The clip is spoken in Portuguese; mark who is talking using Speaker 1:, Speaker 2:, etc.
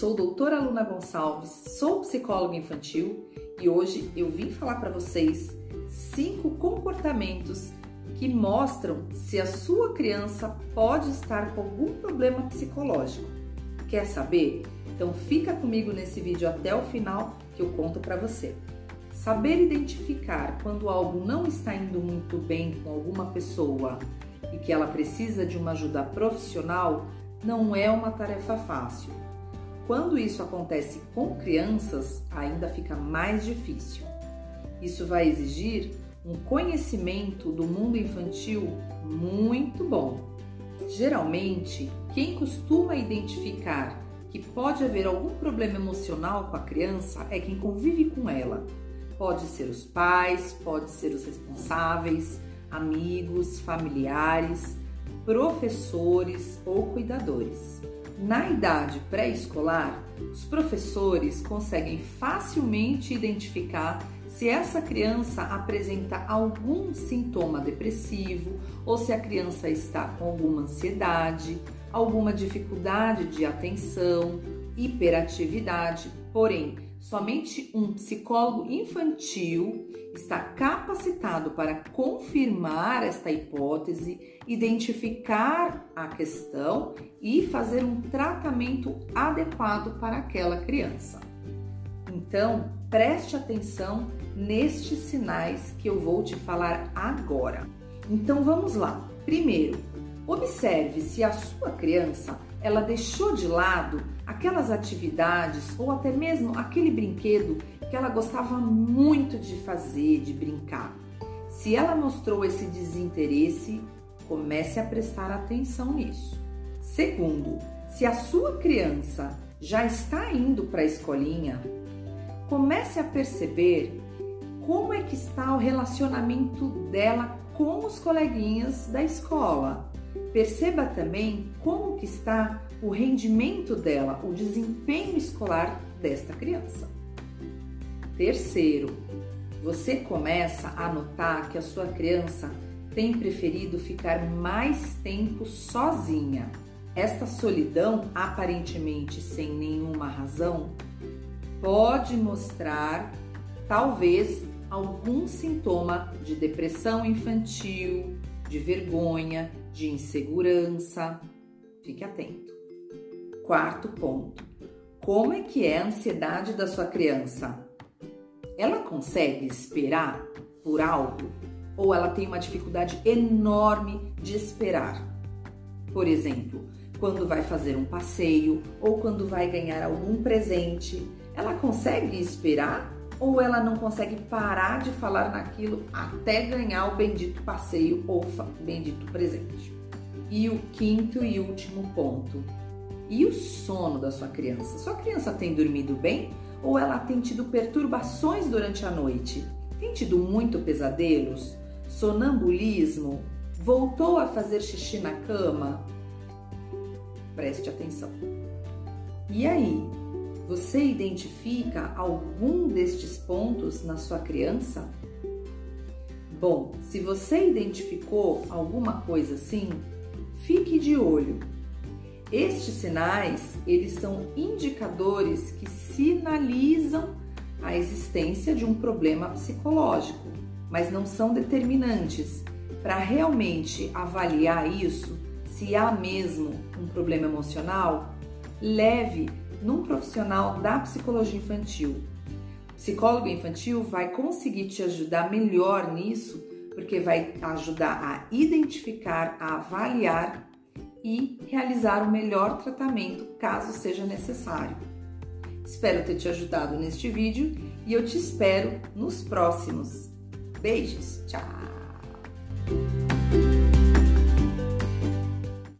Speaker 1: sou doutora Luna Gonçalves, sou psicóloga infantil e hoje eu vim falar para vocês cinco comportamentos que mostram se a sua criança pode estar com algum problema psicológico. Quer saber? Então fica comigo nesse vídeo até o final que eu conto para você. Saber identificar quando algo não está indo muito bem com alguma pessoa e que ela precisa de uma ajuda profissional não é uma tarefa fácil. Quando isso acontece com crianças, ainda fica mais difícil. Isso vai exigir um conhecimento do mundo infantil muito bom. Geralmente, quem costuma identificar que pode haver algum problema emocional com a criança é quem convive com ela. Pode ser os pais, pode ser os responsáveis, amigos, familiares, professores ou cuidadores. Na idade pré-escolar, os professores conseguem facilmente identificar se essa criança apresenta algum sintoma depressivo ou se a criança está com alguma ansiedade, alguma dificuldade de atenção, hiperatividade. Porém, somente um psicólogo infantil está capacitado para confirmar esta hipótese, identificar a questão e fazer um tratamento adequado para aquela criança. Então, preste atenção nestes sinais que eu vou te falar agora. Então, vamos lá. Primeiro, observe se a sua criança ela deixou de lado aquelas atividades ou até mesmo aquele brinquedo que ela gostava muito de fazer, de brincar. Se ela mostrou esse desinteresse, comece a prestar atenção nisso. Segundo, se a sua criança já está indo para a escolinha, comece a perceber como é que está o relacionamento dela com os coleguinhas da escola. Perceba também como que está o rendimento dela, o desempenho escolar desta criança. Terceiro, você começa a notar que a sua criança tem preferido ficar mais tempo sozinha. Esta solidão, aparentemente sem nenhuma razão, pode mostrar talvez algum sintoma de depressão infantil, de vergonha, de insegurança. Fique atento. Quarto ponto: como é que é a ansiedade da sua criança? Ela consegue esperar por algo ou ela tem uma dificuldade enorme de esperar? Por exemplo, quando vai fazer um passeio ou quando vai ganhar algum presente, ela consegue esperar ou ela não consegue parar de falar naquilo até ganhar o bendito passeio ou bendito presente? E o quinto e último ponto. E o sono da sua criança? Sua criança tem dormido bem ou ela tem tido perturbações durante a noite? Tem tido muito pesadelos? Sonambulismo? Voltou a fazer xixi na cama? Preste atenção. E aí, você identifica algum destes pontos na sua criança? Bom, se você identificou alguma coisa assim, Fique de olho. Estes sinais, eles são indicadores que sinalizam a existência de um problema psicológico, mas não são determinantes. Para realmente avaliar isso, se há mesmo um problema emocional, leve num profissional da psicologia infantil. Psicólogo infantil vai conseguir te ajudar melhor nisso porque vai ajudar a identificar, a avaliar e realizar o melhor tratamento caso seja necessário. Espero ter te ajudado neste vídeo e eu te espero nos próximos. Beijos, tchau!